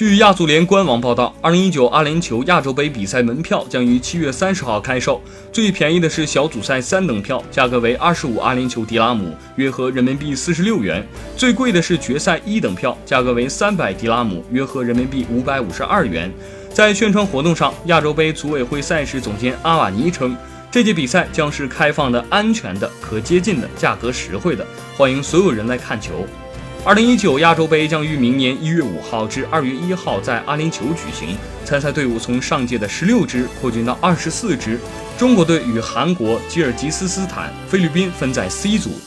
据亚足联官网报道，二零一九阿联酋亚洲杯比赛门票将于七月三十号开售。最便宜的是小组赛三等票，价格为二十五阿联酋迪拉姆，约合人民币四十六元；最贵的是决赛一等票，价格为三百迪拉姆，约合人民币五百五十二元。在宣传活动上，亚洲杯组委会赛事总监阿瓦尼称，这届比赛将是开放的、安全的、可接近的、价格实惠的，欢迎所有人来看球。二零一九亚洲杯将于明年一月五号至二月一号在阿联酋举行，参赛队伍从上届的十六支扩军到二十四支。中国队与韩国、吉尔吉斯斯坦、菲律宾分在 C 组。